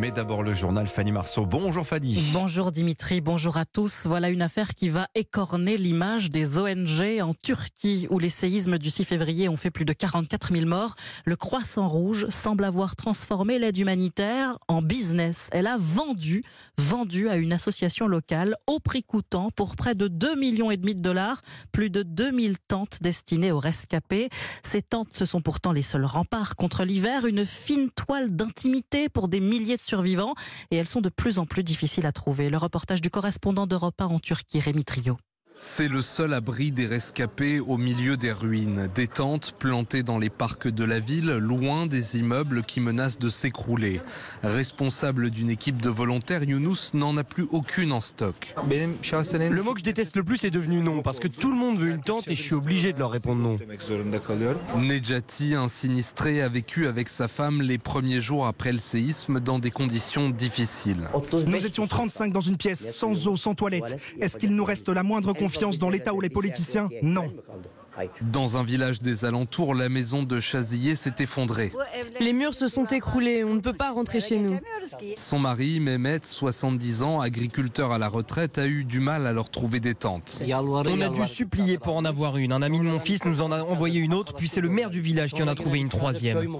Mais d'abord le journal Fanny Marceau. Bonjour Fanny. Bonjour Dimitri, bonjour à tous. Voilà une affaire qui va écorner l'image des ONG en Turquie où les séismes du 6 février ont fait plus de 44 000 morts. Le Croissant Rouge semble avoir transformé l'aide humanitaire en business. Elle a vendu, vendu à une association locale au prix coûtant pour près de 2 millions et demi de dollars, plus de 2000 tentes destinées aux rescapés. Ces tentes, ce sont pourtant les seuls remparts contre l'hiver, une fine toile d'intimité pour des milliers de survivants et elles sont de plus en plus difficiles à trouver. Le reportage du correspondant d'Europe 1 en Turquie, Rémi Trio. C'est le seul abri des rescapés au milieu des ruines. Des tentes plantées dans les parcs de la ville, loin des immeubles qui menacent de s'écrouler. Responsable d'une équipe de volontaires, Younous n'en a plus aucune en stock. Le mot que je déteste le plus est devenu non, parce que tout le monde veut une tente et je suis obligé de leur répondre non. Nejati, un sinistré, a vécu avec sa femme les premiers jours après le séisme dans des conditions difficiles. Nous étions 35 dans une pièce, sans eau, sans toilette. Est-ce qu'il nous reste la moindre confiance confiance dans l'État ou les politiciens Non. Dans un village des alentours, la maison de Chazillé s'est effondrée. Les murs se sont écroulés, on ne peut pas rentrer chez nous. Son mari, Mehmet, 70 ans, agriculteur à la retraite, a eu du mal à leur trouver des tentes. On a dû supplier pour en avoir une. Un ami de mon fils nous en a envoyé une autre, puis c'est le maire du village qui en a trouvé une troisième.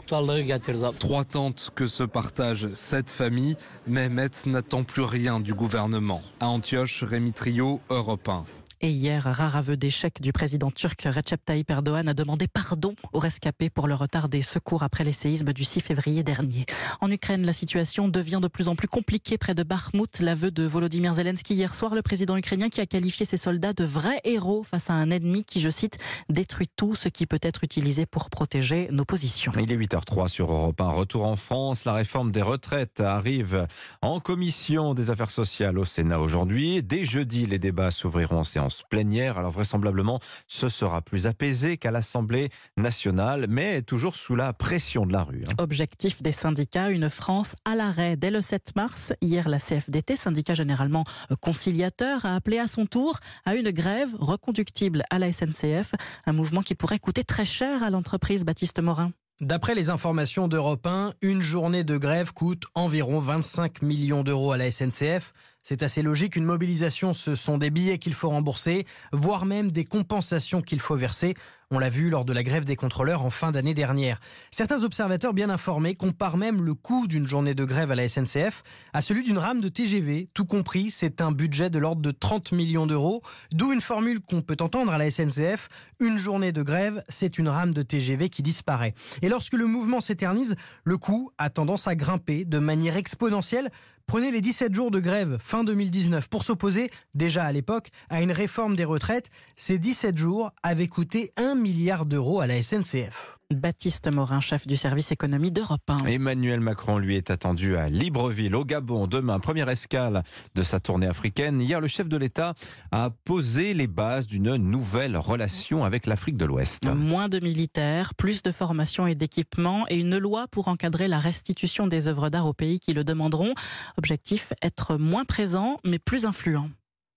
Trois tentes que se partagent sept familles. Mehmet n'attend plus rien du gouvernement. À Antioche, Rémi Trio, Europe 1. Et hier, rare aveu d'échec du président turc Recep Tayyip Erdogan a demandé pardon aux rescapés pour le retard des secours après les séismes du 6 février dernier. En Ukraine, la situation devient de plus en plus compliquée près de Bakhmut. L'aveu de Volodymyr Zelensky hier soir, le président ukrainien qui a qualifié ses soldats de vrais héros face à un ennemi qui, je cite, détruit tout ce qui peut être utilisé pour protéger nos positions. Il est 8h03 sur Europe 1. Retour en France. La réforme des retraites arrive en commission des affaires sociales au Sénat aujourd'hui. Dès jeudi, les débats s'ouvriront en séance plénière. Alors vraisemblablement, ce sera plus apaisé qu'à l'Assemblée nationale, mais toujours sous la pression de la rue. Hein. Objectif des syndicats, une France à l'arrêt dès le 7 mars. Hier, la CFDT, syndicat généralement conciliateur, a appelé à son tour à une grève reconductible à la SNCF, un mouvement qui pourrait coûter très cher à l'entreprise Baptiste Morin. D'après les informations d'Europe 1, une journée de grève coûte environ 25 millions d'euros à la SNCF. C'est assez logique, une mobilisation, ce sont des billets qu'il faut rembourser, voire même des compensations qu'il faut verser. On l'a vu lors de la grève des contrôleurs en fin d'année dernière. Certains observateurs bien informés comparent même le coût d'une journée de grève à la SNCF à celui d'une rame de TGV. Tout compris, c'est un budget de l'ordre de 30 millions d'euros, d'où une formule qu'on peut entendre à la SNCF. Une journée de grève, c'est une rame de TGV qui disparaît. Et lorsque le mouvement s'éternise, le coût a tendance à grimper de manière exponentielle Prenez les 17 jours de grève fin 2019 pour s'opposer, déjà à l'époque, à une réforme des retraites. Ces 17 jours avaient coûté 1 milliard d'euros à la SNCF. Baptiste Morin, chef du service économie d'Europe 1. Emmanuel Macron, lui, est attendu à Libreville, au Gabon, demain. Première escale de sa tournée africaine. Hier, le chef de l'État a posé les bases d'une nouvelle relation avec l'Afrique de l'Ouest. Moins de militaires, plus de formation et d'équipement et une loi pour encadrer la restitution des œuvres d'art aux pays qui le demanderont. Objectif, être moins présent, mais plus influent.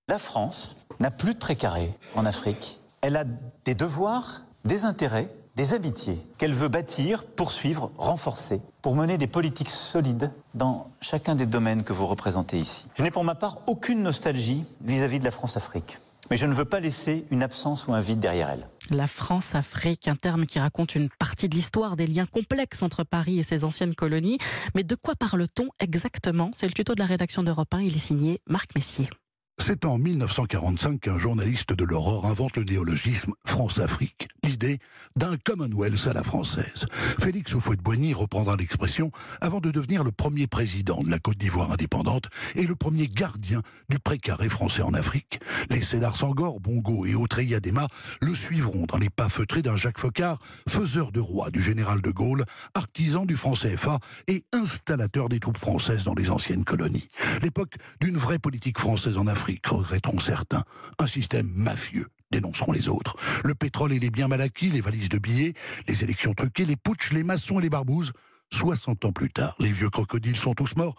La France n'a plus de précaré en Afrique. Elle a des devoirs, des intérêts des amitiés qu'elle veut bâtir, poursuivre, renforcer, pour mener des politiques solides dans chacun des domaines que vous représentez ici. Je n'ai pour ma part aucune nostalgie vis-à-vis de la France-Afrique. Mais je ne veux pas laisser une absence ou un vide derrière elle. La France-Afrique, un terme qui raconte une partie de l'histoire des liens complexes entre Paris et ses anciennes colonies. Mais de quoi parle-t-on exactement? C'est le tuto de la rédaction d'Europe 1. Il est signé Marc Messier. C'est en 1945 qu'un journaliste de l'Aurore invente le néologisme France-Afrique, l'idée d'un Commonwealth à la française. Félix Houphouët-Boigny reprendra l'expression avant de devenir le premier président de la Côte d'Ivoire indépendante et le premier gardien du précaré français en Afrique. Les Sédar Sangor, Bongo et Autreya Dema le suivront dans les pas feutrés d'un Jacques Focard, faiseur de roi du général de Gaulle, artisan du franc CFA et installateur des troupes françaises dans les anciennes colonies. L'époque d'une vraie politique française en Afrique regretteront certains. Un système mafieux, dénonceront les autres. Le pétrole et les biens les valises de billets, les élections truquées, les putschs, les maçons et les barbouzes. 60 ans plus tard, les vieux crocodiles sont tous morts,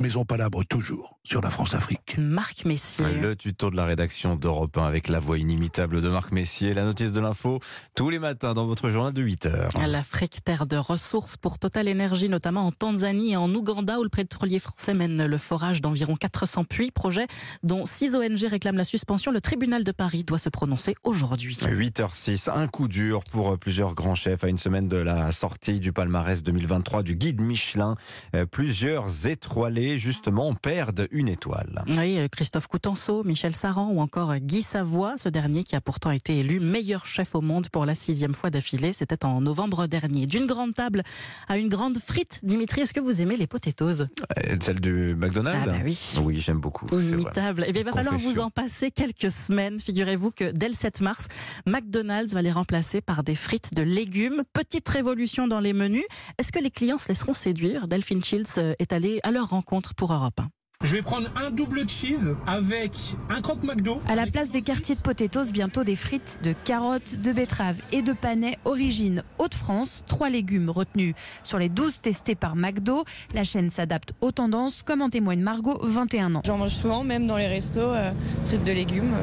mais on palabre toujours sur la France-Afrique. Marc Messier. Le tuto de la rédaction d'Europe 1 avec la voix inimitable de Marc Messier. La notice de l'info tous les matins dans votre journal de 8 heures. L'Afrique, terre de ressources pour Total Energy, notamment en Tanzanie et en Ouganda, où le pétrolier français mène le forage d'environ 400 puits. Projet dont 6 ONG réclament la suspension. Le tribunal de Paris doit se prononcer aujourd'hui. 8h06, un coup dur pour plusieurs grands chefs à une semaine de la sortie du palmarès 2023 du guide Michelin. Euh, plusieurs étoilés, justement, perdent une étoile. Oui, euh, Christophe Coutenceau, Michel Saran ou encore Guy Savoie, ce dernier qui a pourtant été élu meilleur chef au monde pour la sixième fois d'affilée. C'était en novembre dernier. D'une grande table à une grande frite. Dimitri, est-ce que vous aimez les potatoes? Euh, Celle du McDonald's? Ah bah oui. Oui, j'aime beaucoup. Imitable. Eh bien, il va falloir vous en passer quelques semaines. Figurez-vous que dès le 7 mars, McDonald's va les remplacer par des frites de légumes. Petite révolution dans les menus. Est-ce que les clients se laisseront séduire? Delphine Shields est allée à leur rencontre pour Europe 1. Je vais prendre un double cheese avec un croque McDo. À la place des quartiers de potatoes, bientôt des frites de carottes, de betteraves et de panais origine Haute-France. Trois légumes retenus sur les 12 testés par McDo. La chaîne s'adapte aux tendances, comme en témoigne Margot, 21 ans. J'en mange souvent, même dans les restos, euh, frites de légumes.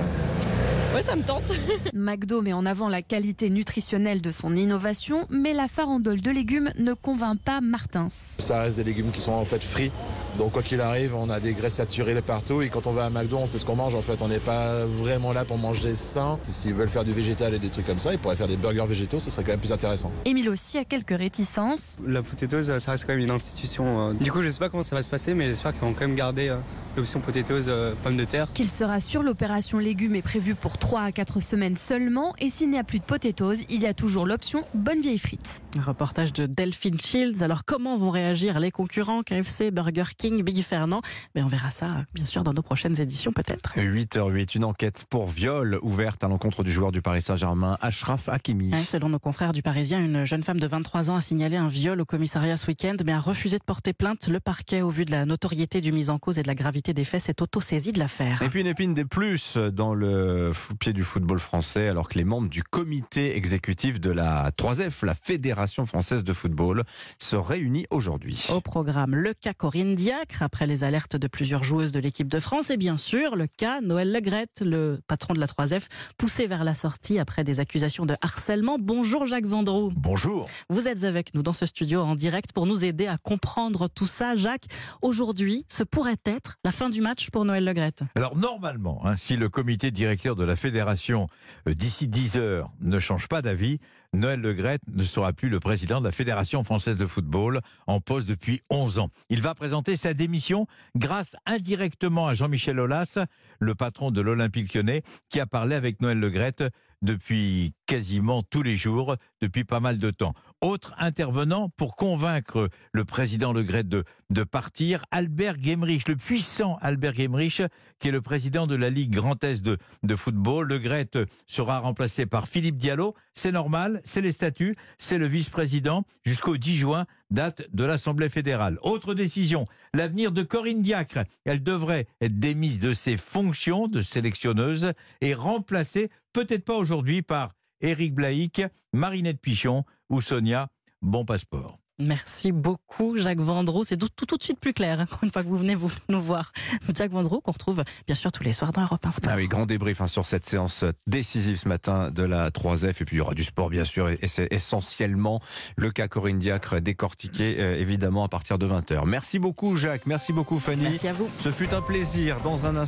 Ouais, ça me tente. McDo met en avant la qualité nutritionnelle de son innovation, mais la farandole de légumes ne convainc pas Martins. Ça reste des légumes qui sont en fait frits. Donc quoi qu'il arrive, on a des graisses saturées partout et quand on va à McDo, on sait ce qu'on mange en fait. On n'est pas vraiment là pour manger sain. S'ils veulent faire du végétal et des trucs comme ça, ils pourraient faire des burgers végétaux, ce serait quand même plus intéressant. Émile aussi a quelques réticences. La potatoes, ça reste quand même une institution. Euh. Du coup, je sais pas comment ça va se passer, mais j'espère qu'ils vont quand même garder euh, l'option potatoes euh, pommes de terre. Qu'il sera sûr, l'opération légumes est prévue pour 3 à 4 semaines seulement et s'il n'y a plus de potatoes, il y a toujours l'option bonne vieille frite. Un reportage de Delphine Shields. Alors comment vont réagir les concurrents KFC, Burger King, Big Fernand Mais on verra ça bien sûr dans nos prochaines éditions peut-être. 8h08, une enquête pour viol ouverte à l'encontre du joueur du Paris Saint-Germain, Ashraf Hakimi. selon nos confrères du Parisien, une jeune femme de 23 ans a signalé un viol au commissariat ce week-end mais a refusé de porter plainte. Le parquet, au vu de la notoriété du mise en cause et de la gravité des faits, s'est auto-saisi de l'affaire. Et puis une épine des plus dans le pied du football français alors que les membres du comité exécutif de la 3F, la Fédération française de football, se réunissent aujourd'hui. Au programme, le cas Corinne Après les alertes de plusieurs joueuses de l'équipe de France, et bien sûr le cas Noël Legrette, le patron de la 3F, poussé vers la sortie après des accusations de harcèlement. Bonjour Jacques Vendroux. Bonjour. Vous êtes avec nous dans ce studio en direct pour nous aider à comprendre tout ça. Jacques, aujourd'hui, ce pourrait être la fin du match pour Noël Legrette? Alors normalement, hein, si le comité directeur de la fédération euh, d'ici 10 heures ne change pas d'avis, Noël Legrette ne sera plus le président de la Fédération française de football en poste depuis 11 ans. Il va présenter sa démission grâce indirectement à Jean-Michel Aulas, le patron de l'Olympique lyonnais, qui a parlé avec Noël Legrette depuis quasiment tous les jours, depuis pas mal de temps. Autre intervenant pour convaincre le président Le Gret de, partir, Albert Gemrich, le puissant Albert Gemrich, qui est le président de la Ligue Grand Est de, de football. Le Gret sera remplacé par Philippe Diallo. C'est normal, c'est les statuts, c'est le vice-président jusqu'au 10 juin, date de l'Assemblée fédérale. Autre décision, l'avenir de Corinne Diacre. Elle devrait être démise de ses fonctions de sélectionneuse et remplacée, peut-être pas aujourd'hui, par Éric Blaïc, Marinette Pichon ou Sonia Bon Passeport. Merci beaucoup, Jacques Vendroux. C'est tout, tout, de suite plus clair, hein, une fois que vous venez vous, nous voir. Jacques Vendroux, qu'on retrouve bien sûr tous les soirs dans Europe 1 Sport. Ah oui, grand débrief hein, sur cette séance décisive ce matin de la 3F. Et puis il y aura du sport, bien sûr. Et c'est essentiellement le cas Corinne Diacre décortiqué, euh, évidemment, à partir de 20h. Merci beaucoup, Jacques. Merci beaucoup, Fanny. Merci à vous. Ce fut un plaisir. Dans un instant,